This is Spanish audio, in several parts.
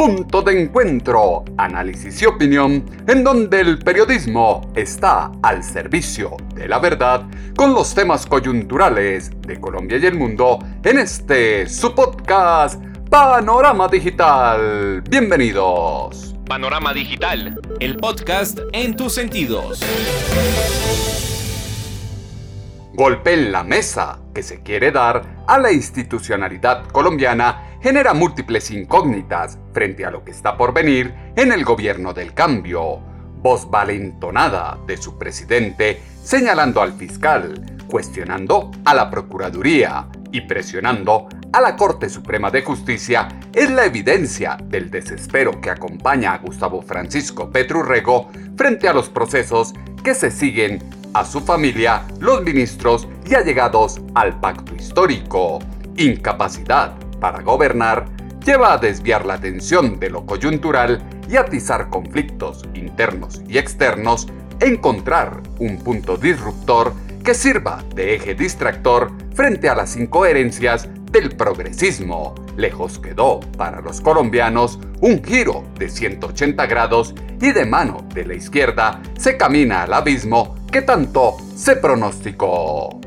punto de encuentro, análisis y opinión, en donde el periodismo está al servicio de la verdad con los temas coyunturales de Colombia y el mundo en este su podcast Panorama Digital. Bienvenidos. Panorama Digital, el podcast en tus sentidos. Golpe en la mesa que se quiere dar a la institucionalidad colombiana genera múltiples incógnitas frente a lo que está por venir en el gobierno del cambio. Voz valentonada de su presidente señalando al fiscal, cuestionando a la Procuraduría y presionando a la Corte Suprema de Justicia es la evidencia del desespero que acompaña a Gustavo Francisco Petrurrego frente a los procesos que se siguen a su familia, los ministros y allegados al pacto histórico. Incapacidad para gobernar lleva a desviar la atención de lo coyuntural y atizar conflictos internos y externos, encontrar un punto disruptor que sirva de eje distractor frente a las incoherencias del progresismo. Lejos quedó para los colombianos un giro de 180 grados y de mano de la izquierda se camina al abismo que tanto se pronosticó.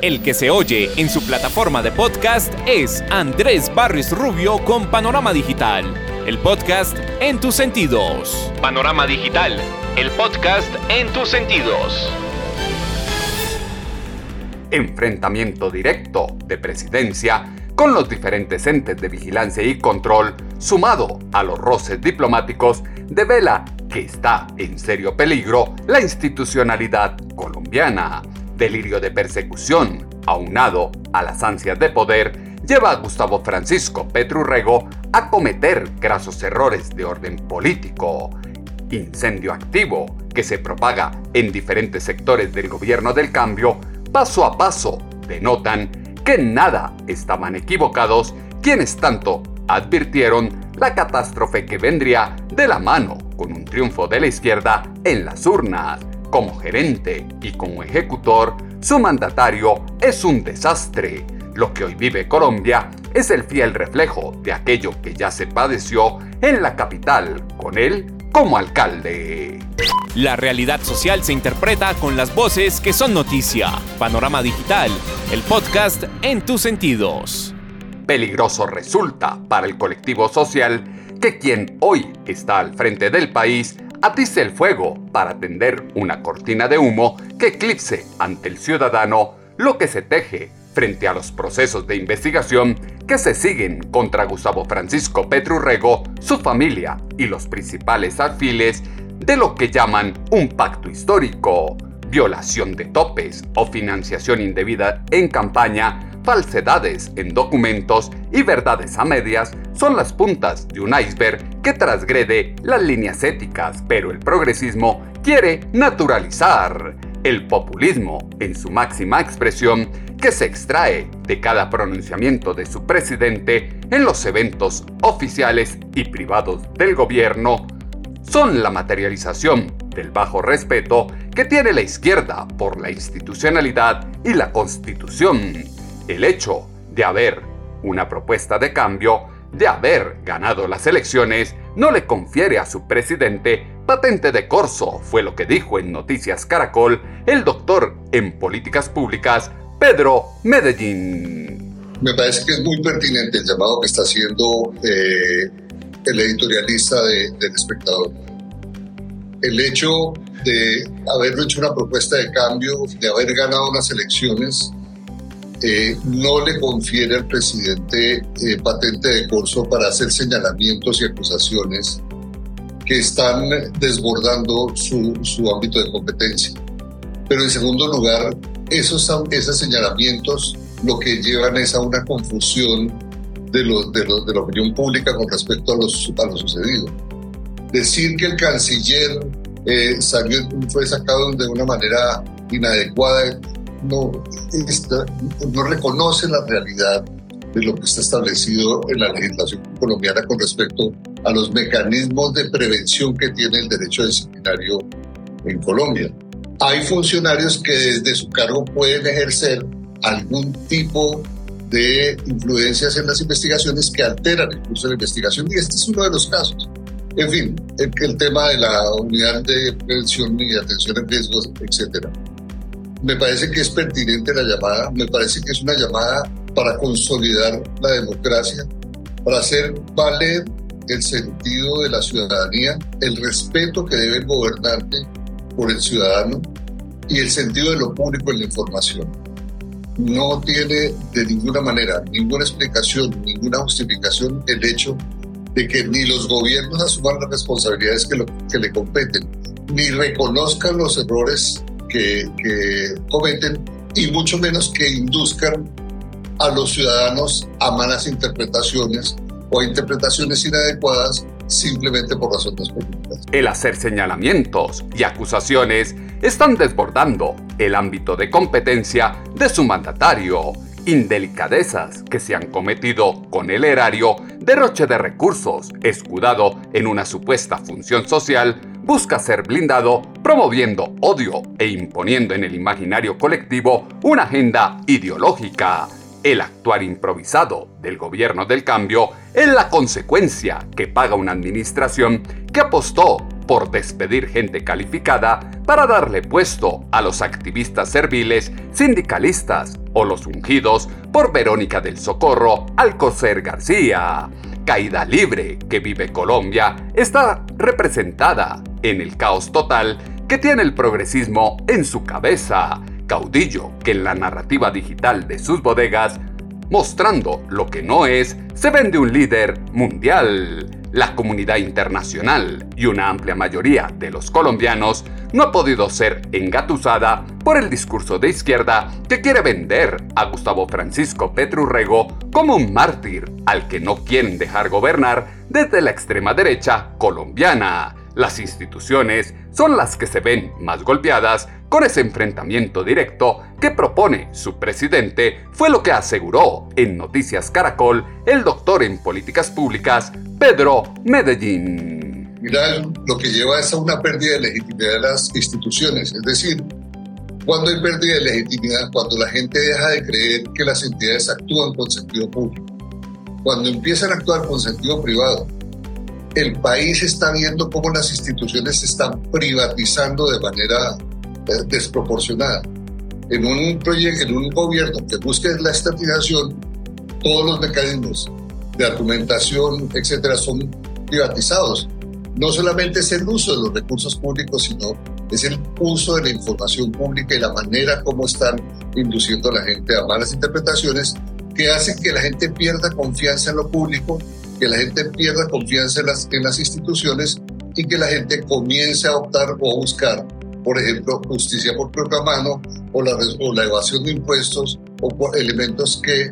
El que se oye en su plataforma de podcast es Andrés Barris Rubio con Panorama Digital, el podcast en tus sentidos. Panorama Digital, el podcast en tus sentidos. Enfrentamiento directo de presidencia con los diferentes entes de vigilancia y control, sumado a los roces diplomáticos, devela que está en serio peligro la institucionalidad colombiana delirio de persecución, aunado a las ansias de poder, lleva a Gustavo Francisco Petrurrego a cometer grasos errores de orden político. Incendio activo que se propaga en diferentes sectores del gobierno del cambio, paso a paso denotan que nada estaban equivocados quienes tanto advirtieron la catástrofe que vendría de la mano con un triunfo de la izquierda en las urnas. Como gerente y como ejecutor, su mandatario es un desastre. Lo que hoy vive Colombia es el fiel reflejo de aquello que ya se padeció en la capital con él como alcalde. La realidad social se interpreta con las voces que son noticia. Panorama Digital, el podcast en tus sentidos. Peligroso resulta para el colectivo social que quien hoy está al frente del país atice el fuego para tender una cortina de humo que eclipse ante el ciudadano lo que se teje frente a los procesos de investigación que se siguen contra Gustavo Francisco Petrurrego, su familia y los principales alfiles de lo que llaman un pacto histórico, violación de topes o financiación indebida en campaña falsedades en documentos y verdades a medias son las puntas de un iceberg que transgrede las líneas éticas, pero el progresismo quiere naturalizar el populismo en su máxima expresión que se extrae de cada pronunciamiento de su presidente en los eventos oficiales y privados del gobierno son la materialización del bajo respeto que tiene la izquierda por la institucionalidad y la constitución. El hecho de haber una propuesta de cambio, de haber ganado las elecciones, no le confiere a su presidente. Patente de corso, fue lo que dijo en Noticias Caracol el doctor en políticas públicas Pedro Medellín. Me parece que es muy pertinente el llamado que está haciendo eh, el editorialista del espectador. el hecho de haber hecho una propuesta de cambio, de haber ganado unas elecciones, eh, no le confiere al presidente eh, patente de corso para hacer señalamientos y acusaciones que están desbordando su, su ámbito de competencia. Pero en segundo lugar, esos, esos señalamientos lo que llevan es a una confusión de, lo, de, de la opinión pública con respecto a, los, a lo sucedido. Decir que el canciller eh, salió, fue sacado de una manera inadecuada no, no reconoce la realidad de lo que está establecido en la legislación colombiana con respecto a los mecanismos de prevención que tiene el derecho disciplinario en Colombia. Hay funcionarios que desde su cargo pueden ejercer algún tipo de influencias en las investigaciones que alteran el curso de la investigación y este es uno de los casos. En fin, el, el tema de la unidad de prevención y atención a riesgos, etcétera. Me parece que es pertinente la llamada, me parece que es una llamada para consolidar la democracia, para hacer valer el sentido de la ciudadanía, el respeto que debe el gobernante por el ciudadano y el sentido de lo público en la información. No tiene de ninguna manera, ninguna explicación, ninguna justificación el hecho de que ni los gobiernos asuman las responsabilidades que, que le competen, ni reconozcan los errores que, cometen y mucho menos que induzcan a los ciudadanos a malas interpretaciones o interpretaciones inadecuadas simplemente por razones políticas. El hacer señalamientos y acusaciones están desbordando el ámbito de competencia de su mandatario. Indelicadezas que se han cometido con el erario, derroche de recursos, escudado en una supuesta función social, busca ser blindado promoviendo odio e imponiendo en el imaginario colectivo una agenda ideológica. El actuar improvisado del gobierno del cambio es la consecuencia que paga una administración que apostó por despedir gente calificada para darle puesto a los activistas serviles, sindicalistas o los ungidos por Verónica del Socorro Alcocer García. Caída libre que vive Colombia está representada en el caos total que tiene el progresismo en su cabeza, caudillo que en la narrativa digital de sus bodegas, mostrando lo que no es, se vende un líder mundial. La comunidad internacional y una amplia mayoría de los colombianos no ha podido ser engatusada por el discurso de izquierda que quiere vender a Gustavo Francisco Petrurrego como un mártir al que no quieren dejar gobernar desde la extrema derecha colombiana. Las instituciones son las que se ven más golpeadas con ese enfrentamiento directo que propone su presidente, fue lo que aseguró en Noticias Caracol el doctor en políticas públicas Pedro Medellín. Mira, lo que lleva es a una pérdida de legitimidad de las instituciones, es decir, cuando hay pérdida de legitimidad, cuando la gente deja de creer que las entidades actúan con sentido público, cuando empiezan a actuar con sentido privado, el país está viendo cómo las instituciones se están privatizando de manera eh, desproporcionada. En un, proyecto, en un gobierno que busque la estatización, todos los mecanismos de argumentación, etcétera, son privatizados. No solamente es el uso de los recursos públicos, sino es el uso de la información pública y la manera como están induciendo a la gente a malas interpretaciones que hacen que la gente pierda confianza en lo público que la gente pierda confianza en las, en las instituciones y que la gente comience a optar o a buscar, por ejemplo, justicia por propia mano o la, o la evasión de impuestos o por elementos que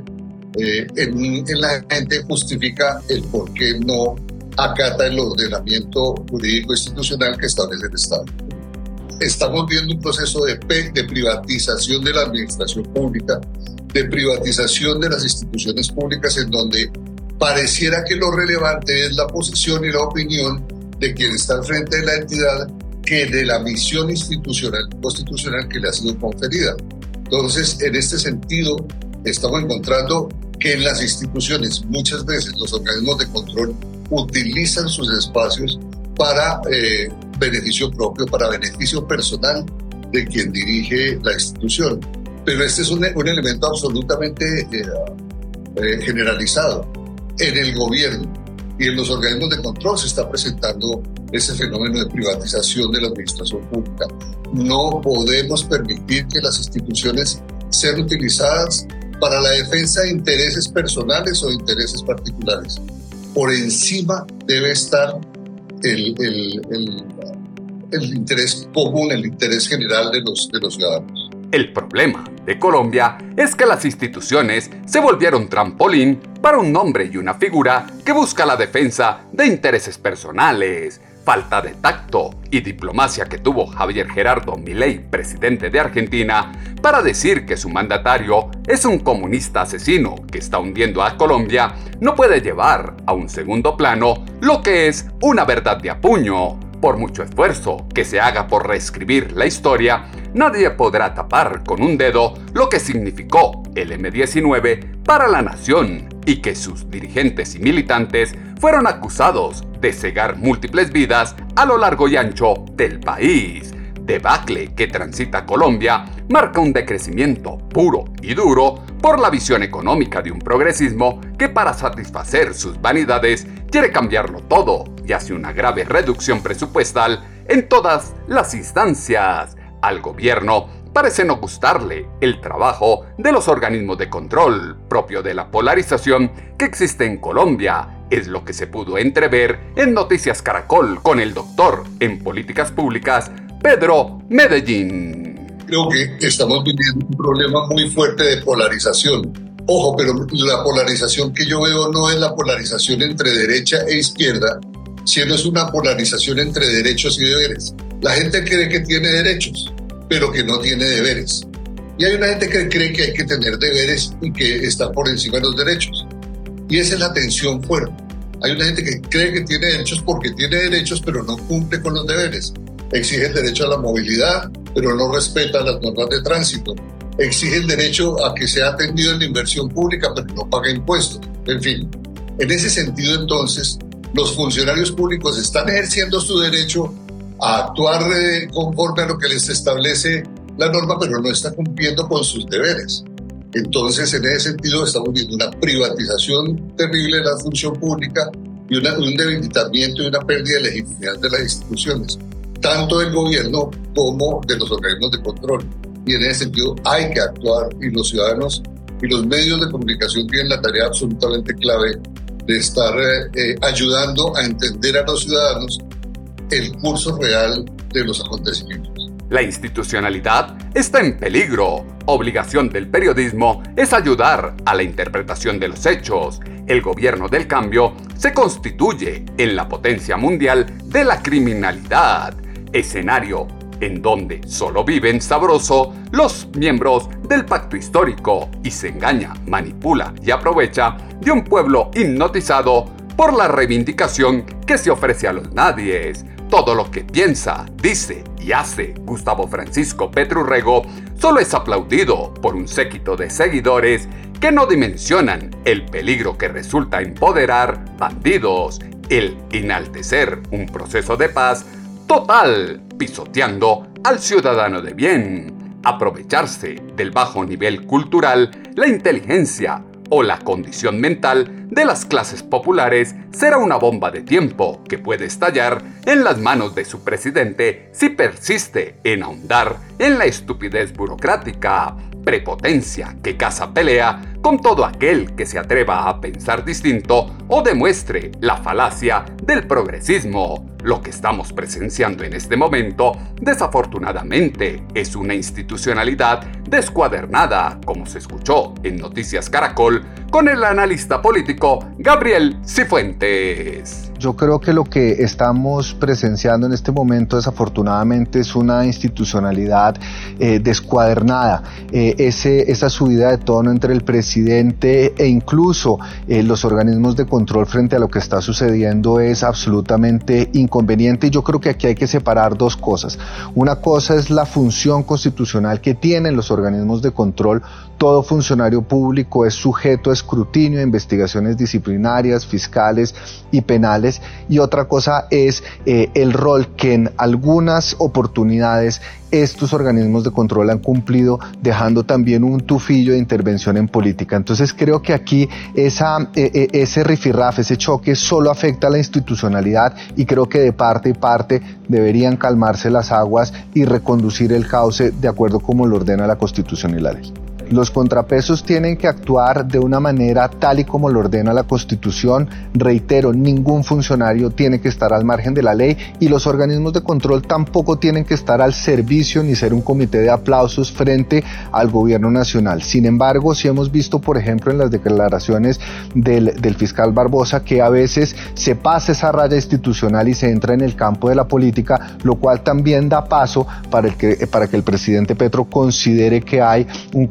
eh, en, en, la gente justifica el por qué no acata el ordenamiento jurídico institucional que establece el Estado. Estamos viendo un proceso de, de privatización de la administración pública, de privatización de las instituciones públicas en donde pareciera que lo relevante es la posición y la opinión de quien está al frente de la entidad que de la misión institucional constitucional que le ha sido conferida. Entonces, en este sentido, estamos encontrando que en las instituciones muchas veces los organismos de control utilizan sus espacios para eh, beneficio propio, para beneficio personal de quien dirige la institución. Pero este es un, un elemento absolutamente eh, eh, generalizado en el gobierno y en los organismos de control se está presentando ese fenómeno de privatización de la administración pública. No podemos permitir que las instituciones sean utilizadas para la defensa de intereses personales o intereses particulares. Por encima debe estar el, interés común, el interés general de de los ciudadanos. El problema de Colombia es que las instituciones se volvieron trampolín para un nombre y una figura que busca la defensa de intereses personales, falta de tacto y diplomacia que tuvo Javier Gerardo Milei, presidente de Argentina, para decir que su mandatario es un comunista asesino que está hundiendo a Colombia, no puede llevar a un segundo plano lo que es una verdad de apuño. Por mucho esfuerzo que se haga por reescribir la historia, nadie podrá tapar con un dedo lo que significó el M-19 para la nación y que sus dirigentes y militantes fueron acusados de cegar múltiples vidas a lo largo y ancho del país. Debacle que transita Colombia marca un decrecimiento puro y duro por la visión económica de un progresismo que para satisfacer sus vanidades quiere cambiarlo todo y hace una grave reducción presupuestal en todas las instancias. Al gobierno parece no gustarle el trabajo de los organismos de control propio de la polarización que existe en Colombia. Es lo que se pudo entrever en Noticias Caracol con el doctor en políticas públicas, Pedro Medellín. Creo que estamos viviendo un problema muy fuerte de polarización. Ojo, pero la polarización que yo veo no es la polarización entre derecha e izquierda, sino es una polarización entre derechos y deberes. La gente cree que tiene derechos, pero que no tiene deberes. Y hay una gente que cree que hay que tener deberes y que está por encima de los derechos. Y esa es la tensión fuerte. Hay una gente que cree que tiene derechos porque tiene derechos, pero no cumple con los deberes. Exige el derecho a la movilidad, pero no respeta las normas de tránsito. Exige el derecho a que sea atendido en la inversión pública, pero no paga impuestos. En fin, en ese sentido entonces, los funcionarios públicos están ejerciendo su derecho a actuar conforme a lo que les establece la norma, pero no está cumpliendo con sus deberes. Entonces, en ese sentido, estamos viendo una privatización terrible de la función pública y un debilitamiento y una pérdida de legitimidad de las instituciones, tanto del gobierno como de los organismos de control. Y en ese sentido hay que actuar y los ciudadanos y los medios de comunicación tienen la tarea absolutamente clave de estar eh, eh, ayudando a entender a los ciudadanos el curso real de los acontecimientos. La institucionalidad está en peligro. Obligación del periodismo es ayudar a la interpretación de los hechos. El gobierno del cambio se constituye en la potencia mundial de la criminalidad, escenario en donde solo viven sabroso los miembros del pacto histórico y se engaña, manipula y aprovecha de un pueblo hipnotizado por la reivindicación que se ofrece a los nadies. Todo lo que piensa, dice y hace Gustavo Francisco Petrurrego solo es aplaudido por un séquito de seguidores que no dimensionan el peligro que resulta empoderar bandidos, el enaltecer un proceso de paz total, pisoteando al ciudadano de bien, aprovecharse del bajo nivel cultural, la inteligencia o la condición mental de las clases populares será una bomba de tiempo que puede estallar en las manos de su presidente si persiste en ahondar en la estupidez burocrática, prepotencia que caza pelea con todo aquel que se atreva a pensar distinto o demuestre la falacia del progresismo. Lo que estamos presenciando en este momento, desafortunadamente, es una institucionalidad descuadernada, como se escuchó en Noticias Caracol con el analista político Gabriel Cifuentes. Yo creo que lo que estamos presenciando en este momento desafortunadamente es una institucionalidad eh, descuadernada. Eh, ese, esa subida de tono entre el presidente e incluso eh, los organismos de control frente a lo que está sucediendo es absolutamente inconveniente y yo creo que aquí hay que separar dos cosas. Una cosa es la función constitucional que tienen los organismos de control. Todo funcionario público es sujeto escrutinio de investigaciones disciplinarias, fiscales y penales. Y otra cosa es eh, el rol que en algunas oportunidades estos organismos de control han cumplido dejando también un tufillo de intervención en política. Entonces creo que aquí esa, e, e, ese rifirraf, ese choque solo afecta a la institucionalidad y creo que de parte y parte deberían calmarse las aguas y reconducir el cauce de acuerdo como lo ordena la Constitución y la ley. Los contrapesos tienen que actuar de una manera tal y como lo ordena la Constitución. Reitero, ningún funcionario tiene que estar al margen de la ley y los organismos de control tampoco tienen que estar al servicio ni ser un comité de aplausos frente al gobierno nacional. Sin embargo, si hemos visto, por ejemplo, en las declaraciones del, fiscal Barbosa que a veces se pasa esa raya institucional y se entra en el campo de la política, lo cual también da paso para, que, el presidente Petro considere que hay un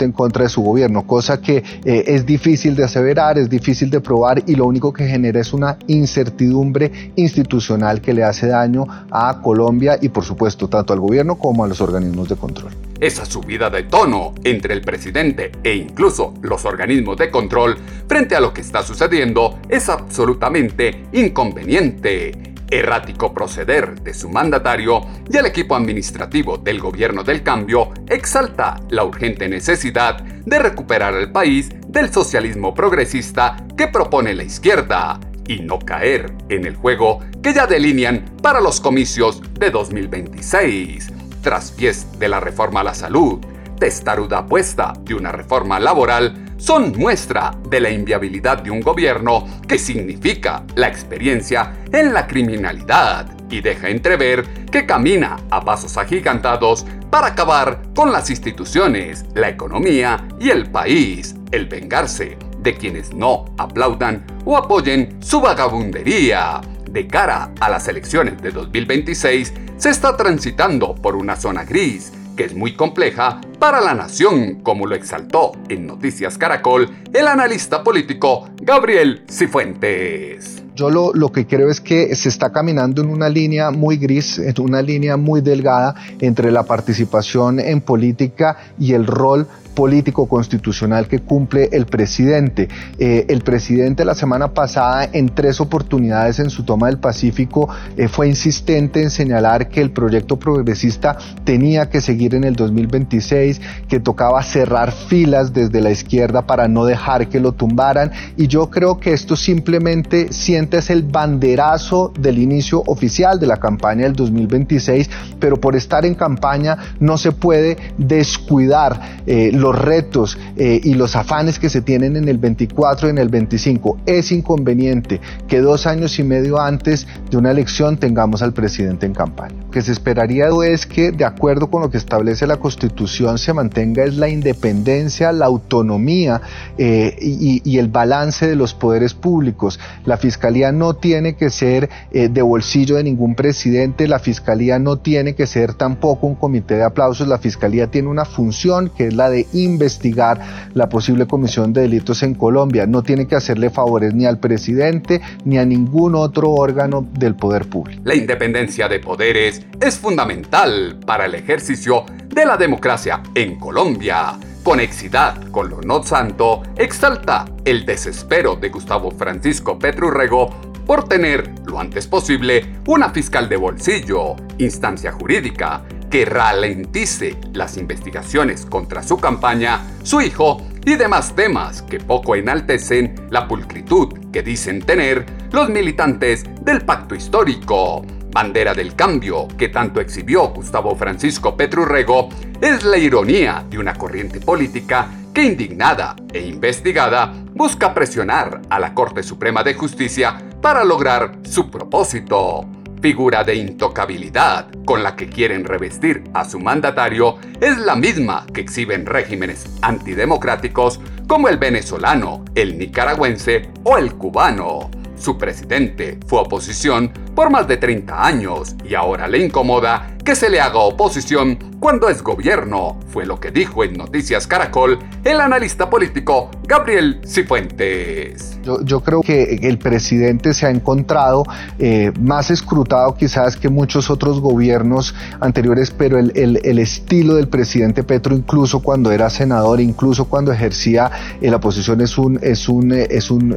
en contra de su gobierno, cosa que eh, es difícil de aseverar, es difícil de probar y lo único que genera es una incertidumbre institucional que le hace daño a Colombia y por supuesto tanto al gobierno como a los organismos de control. Esa subida de tono entre el presidente e incluso los organismos de control frente a lo que está sucediendo es absolutamente inconveniente errático proceder de su mandatario y el equipo administrativo del gobierno del cambio exalta la urgente necesidad de recuperar al país del socialismo progresista que propone la izquierda y no caer en el juego que ya delinean para los comicios de 2026. Tras pies de la reforma a la salud, testaruda apuesta de una reforma laboral, son muestra de la inviabilidad de un gobierno que significa la experiencia en la criminalidad y deja entrever que camina a pasos agigantados para acabar con las instituciones, la economía y el país, el vengarse de quienes no aplaudan o apoyen su vagabundería. De cara a las elecciones de 2026, se está transitando por una zona gris que es muy compleja para la nación, como lo exaltó en Noticias Caracol el analista político Gabriel Cifuentes. Yo lo, lo, que creo es que se está caminando en una línea muy gris, en una línea muy delgada entre la participación en política y el rol político constitucional que cumple el presidente. Eh, el presidente la semana pasada en tres oportunidades en su toma del Pacífico eh, fue insistente en señalar que el proyecto progresista tenía que seguir en el 2026, que tocaba cerrar filas desde la izquierda para no dejar que lo tumbaran y yo creo que esto simplemente sientes el banderazo del inicio oficial de la campaña del 2026, pero por estar en campaña no se puede descuidar eh, los retos eh, y los afanes que se tienen en el 24 y en el 25. Es inconveniente que dos años y medio antes de una elección tengamos al presidente en campaña. Lo que se esperaría es que, de acuerdo con lo que establece la Constitución, se mantenga es la independencia, la autonomía eh, y, el balance de los poderes públicos. La Fiscalía no tiene que ser eh, de bolsillo de ningún presidente, la Fiscalía no tiene que ser tampoco un comité de aplausos, la Fiscalía tiene una función que es la de investigar la posible comisión de delitos en Colombia. No tiene que hacerle favores ni al presidente ni a ningún otro órgano del poder público. La independencia de poderes es fundamental para el ejercicio de la democracia en Colombia. Conexidad con lo no santo exalta el desespero de Gustavo Francisco Petrurrego por tener lo antes posible una fiscal de bolsillo, instancia jurídica que ralentice las investigaciones contra su campaña, su hijo y demás temas que poco enaltecen la pulcritud que dicen tener los militantes del pacto histórico. Bandera del cambio que tanto exhibió Gustavo Francisco Petrurrego es la ironía de una corriente política que indignada e investigada busca presionar a la Corte Suprema de Justicia para lograr su propósito figura de intocabilidad con la que quieren revestir a su mandatario es la misma que exhiben regímenes antidemocráticos como el venezolano, el nicaragüense o el cubano. Su presidente fue oposición por más de 30 años y ahora le incomoda que se le haga oposición cuando es gobierno, fue lo que dijo en Noticias Caracol el analista político Gabriel Cifuentes. Yo, creo que el presidente se ha encontrado eh, más escrutado quizás que muchos otros gobiernos anteriores, pero el, el, estilo del presidente Petro, incluso cuando era senador, incluso cuando ejercía eh, la posición, es un, es un, eh, es un,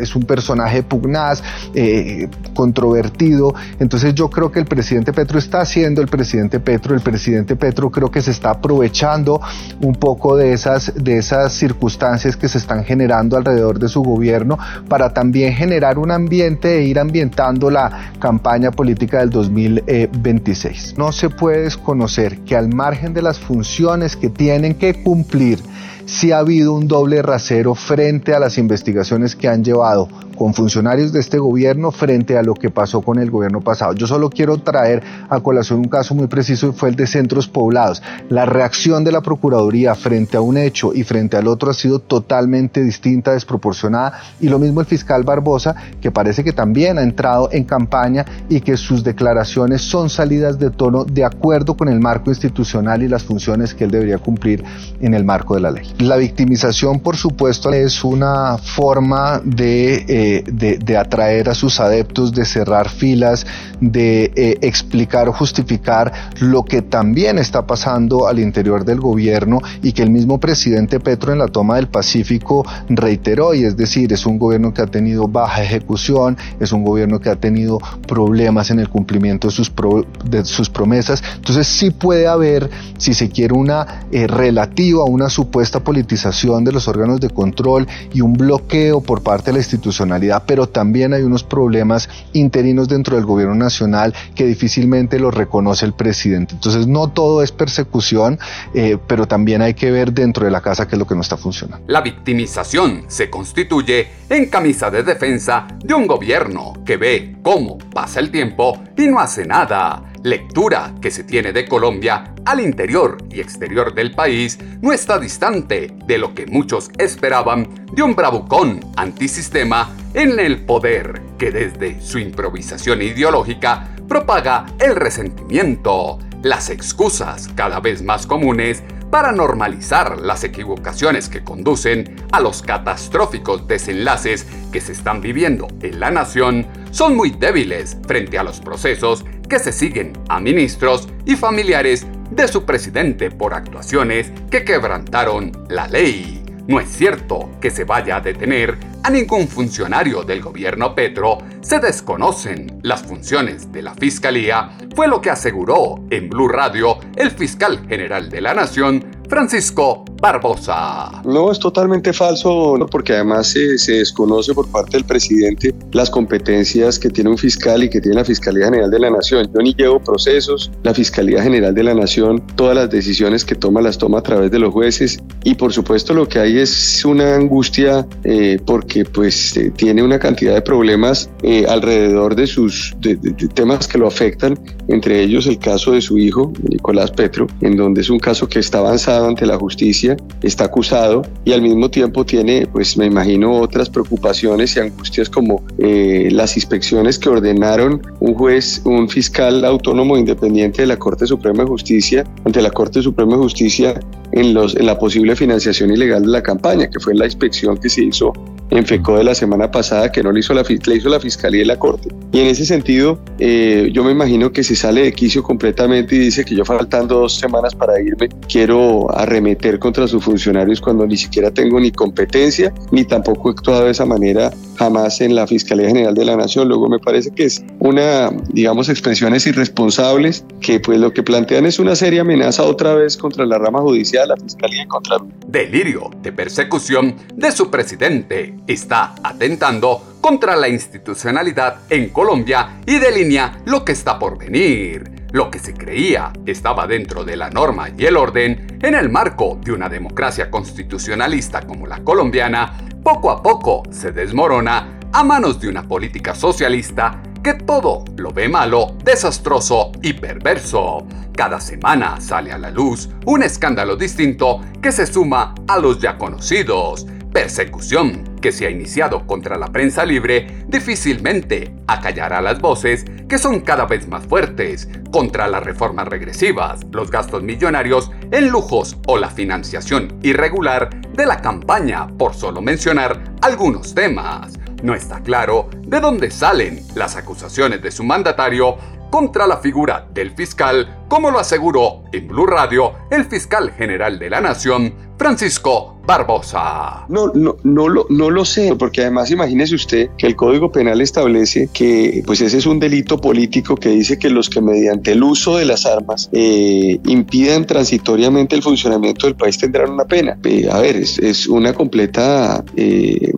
es un personaje pugnaz, controvertido. Entonces yo creo que el presidente Petro está haciendo el presidente Petro, el presidente Petro creo que se está aprovechando un poco de esas, de esas circunstancias que se están generando alrededor de su gobierno gobierno para también generar un ambiente e ir ambientando la campaña política del 2026. No se puede desconocer que al margen de las funciones que tienen que cumplir, si ha habido un doble rasero frente a las investigaciones que han llevado con funcionarios de este gobierno frente a lo que pasó con el gobierno pasado. Yo solo quiero traer a colación un caso muy preciso y fue el de centros poblados. La reacción de la Procuraduría frente a un hecho y frente al otro ha sido totalmente distinta, desproporcionada y lo mismo el fiscal Barbosa que parece que también ha entrado en campaña y que sus declaraciones son salidas de tono de acuerdo con el marco institucional y las funciones que él debería cumplir en el marco de la ley. La victimización, por supuesto, es una forma de... Eh, de, atraer a sus adeptos, de cerrar filas, de eh, explicar o justificar lo que también está pasando al interior del gobierno y que el mismo presidente Petro en la toma del Pacífico reiteró, y es decir, es un gobierno que ha tenido baja ejecución, es un gobierno que ha tenido problemas en el cumplimiento de sus, de sus promesas, entonces sí puede haber, si se quiere, una eh, relativa, una supuesta politización de los órganos de control y un bloqueo por parte de la institucionalidad pero también hay unos problemas interinos dentro del gobierno nacional que difícilmente los reconoce el presidente. Entonces no todo es persecución, eh, pero también hay que ver dentro de la casa qué es lo que no está funcionando. La victimización se constituye en camisa de defensa de un gobierno que ve cómo pasa el tiempo y no hace nada lectura que se tiene de Colombia al interior y exterior del país no está distante de lo que muchos esperaban de un bravucón antisistema en el poder que desde su improvisación ideológica propaga el resentimiento, las excusas cada vez más comunes para normalizar las equivocaciones que conducen a los catastróficos desenlaces que se están viviendo en la nación son muy débiles frente a los procesos que se siguen a ministros y familiares de su presidente por actuaciones que quebrantaron la ley. No es cierto que se vaya a detener a ningún funcionario del gobierno Petro, se desconocen las funciones de la Fiscalía, fue lo que aseguró en Blue Radio el fiscal general de la Nación, Francisco Barbosa. No, es totalmente falso, porque además se, desconoce por parte del presidente las competencias que tiene un fiscal y que tiene la Fiscalía General de la Nación. Yo ni llevo procesos, la Fiscalía General de la Nación, todas las decisiones que toma las toma a través de los jueces y por supuesto lo que hay es una angustia eh, porque pues eh, tiene una cantidad de problemas eh, alrededor de sus temas que lo afectan, entre ellos el caso de su hijo, Nicolás Petro, en donde es un caso que está avanzado ante la justicia, está acusado y al mismo tiempo tiene, pues me imagino, otras preocupaciones y angustias como eh, las inspecciones que ordenaron un juez, un fiscal autónomo independiente de la Corte Suprema de Justicia, ante la Corte Suprema de Justicia en, los, en la posible financiación ilegal de la campaña, que fue la inspección que se hizo en FECO de la semana pasada que no le hizo la, le hizo la Fiscalía y la Corte. Y en ese sentido, eh, yo me imagino que se sale de quicio completamente y dice que yo faltando dos semanas para irme, quiero arremeter contra sus funcionarios cuando ni siquiera tengo ni competencia, ni tampoco he actuado de esa manera jamás en la Fiscalía General de la Nación. Luego me parece que es una, digamos, expresiones irresponsables que pues lo que plantean es una seria amenaza otra vez contra la rama judicial, la Fiscalía y contra... Delirio de persecución de su presidente está atentando contra la institucionalidad en Colombia y delinea lo que está por venir. Lo que se creía estaba dentro de la norma y el orden en el marco de una democracia constitucionalista como la colombiana, poco a poco se desmorona a manos de una política socialista que todo lo ve malo, desastroso y perverso. Cada semana sale a la luz un escándalo distinto que se suma a los ya conocidos. Persecución que se ha iniciado contra la prensa libre difícilmente acallará las voces que son cada vez más fuertes contra las reformas regresivas, los gastos millonarios en lujos o la financiación irregular de la campaña, por solo mencionar algunos temas. No está claro de dónde salen las acusaciones de su mandatario contra la figura del fiscal, como lo aseguró en Blue Radio el fiscal general de la Nación, Francisco Barbosa. No, no, no, lo, no lo sé, porque además imagínese usted que el Código Penal establece que pues ese es un delito político que dice que los que mediante el uso de las armas eh, impidan transitoriamente el funcionamiento del país tendrán una pena. Eh, a ver, es, es una completa, eh,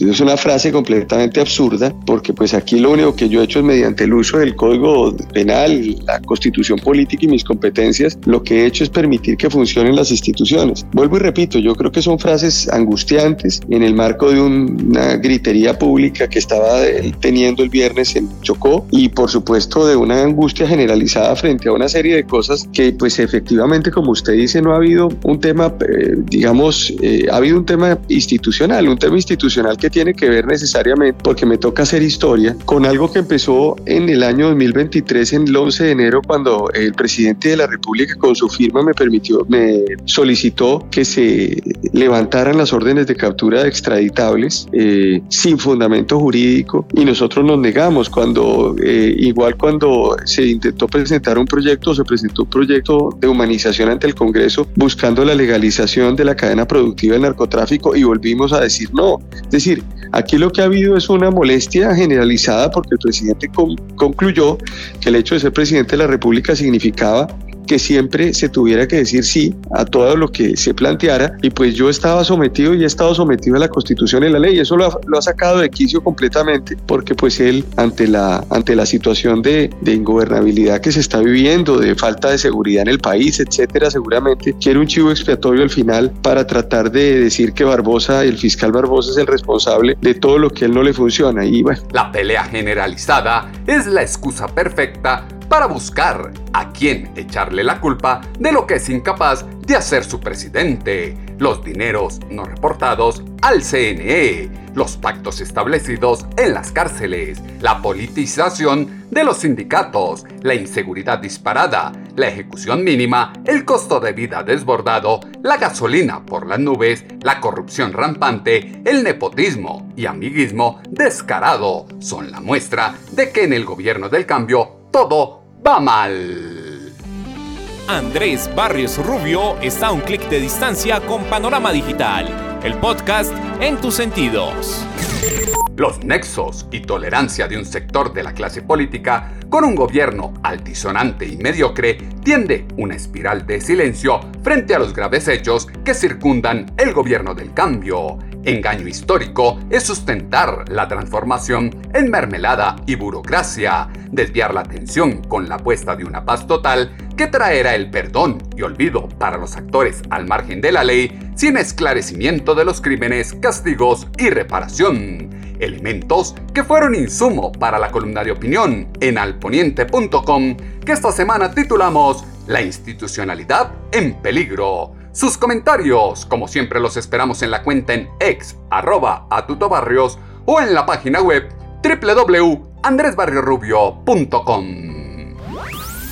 es una frase completamente absurda, porque pues aquí lo único que yo he hecho es mediante el uso del Código Penal, la Constitución Política y mis competencias, lo que he hecho es permitir que funcionen las instituciones. Vuelvo y repito, yo creo que son frases angustiantes. En el marco de una gritería pública que estaba teniendo el viernes en Chocó y por supuesto de una angustia generalizada frente a una serie de cosas que pues efectivamente como usted dice no ha habido un tema eh, digamos eh, ha habido un tema institucional un tema institucional que tiene que ver necesariamente porque me toca hacer historia con algo que empezó en el año 2023 en el 11 de enero cuando el presidente de la República con su firma me permitió me solicitó que se levantaran las órdenes de captura extraditables eh, sin fundamento jurídico y nosotros nos negamos cuando eh, igual cuando se intentó presentar un proyecto se presentó un proyecto de humanización ante el Congreso buscando la legalización de la cadena productiva del narcotráfico y volvimos a decir no. Es decir aquí lo que ha habido es una molestia generalizada porque el presidente concluyó que el hecho de ser presidente de la República significaba que siempre se tuviera que decir sí a todo lo que se planteara y pues yo estaba sometido y he estado sometido a la constitución y la ley, eso lo ha, sacado de quicio completamente porque pues él ante la, ante la situación de, de, ingobernabilidad que se está viviendo, de falta de seguridad en el país, etcétera, seguramente quiere un chivo expiatorio al final para tratar de decir que Barbosa, el fiscal Barbosa es el responsable de todo lo que él no le funciona y bueno. La pelea generalizada es la excusa perfecta para buscar a quién echarle la culpa de lo que es incapaz de hacer su presidente, los dineros no reportados al CNE, los pactos establecidos en las cárceles, la politización de los sindicatos, la inseguridad disparada, la ejecución mínima, el costo de vida desbordado, la gasolina por las nubes, la corrupción rampante, el nepotismo y amiguismo descarado son la muestra de que en el gobierno del cambio todo va mal. Andrés Barrios Rubio está a un clic de distancia con Panorama Digital, el podcast en tus sentidos. Los nexos y tolerancia de un sector de la clase política con un gobierno altisonante y mediocre tiende una espiral de silencio frente a los graves hechos que circundan el gobierno del cambio. Engaño histórico es sustentar la transformación en mermelada y burocracia, desviar la atención con la apuesta de una paz total que traerá el perdón y olvido para los actores al margen de la ley sin esclarecimiento de los crímenes, castigos y reparación. Elementos que fueron insumo para la columna de opinión en alponiente.com que esta semana titulamos La institucionalidad en peligro sus comentarios, como siempre, los esperamos en la cuenta en ex arroba atutobarrios o en la página web www.andresbarriorubio.com.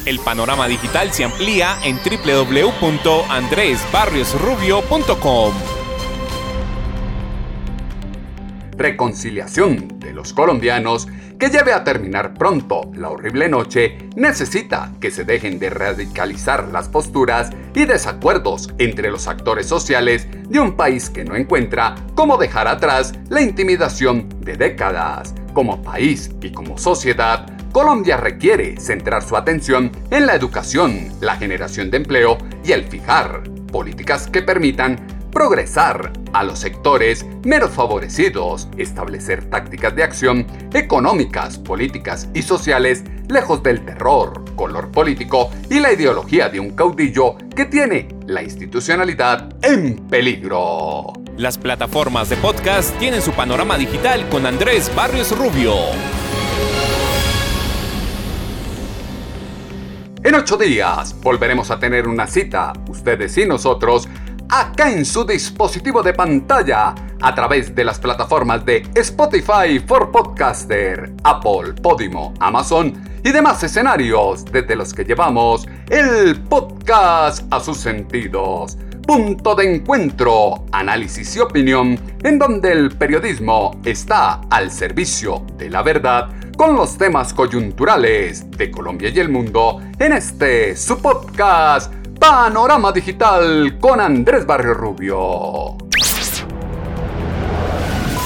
El panorama digital se amplía en www.andresbarriosrubio.com. Reconciliación de los colombianos que lleve a terminar pronto la horrible noche, necesita que se dejen de radicalizar las posturas y desacuerdos entre los actores sociales de un país que no encuentra cómo dejar atrás la intimidación de décadas. Como país y como sociedad, Colombia requiere centrar su atención en la educación, la generación de empleo y el fijar políticas que permitan progresar a los sectores menos favorecidos, establecer tácticas de acción económicas, políticas y sociales lejos del terror, color político y la ideología de un caudillo que tiene la institucionalidad en peligro. Las plataformas de podcast tienen su panorama digital con Andrés Barrios Rubio. En ocho días volveremos a tener una cita, ustedes y nosotros, acá en su dispositivo de pantalla a través de las plataformas de Spotify for Podcaster, Apple, Podimo, Amazon y demás escenarios desde los que llevamos el podcast a sus sentidos. Punto de encuentro, análisis y opinión en donde el periodismo está al servicio de la verdad con los temas coyunturales de Colombia y el mundo en este su podcast Panorama Digital con Andrés Barrio Rubio.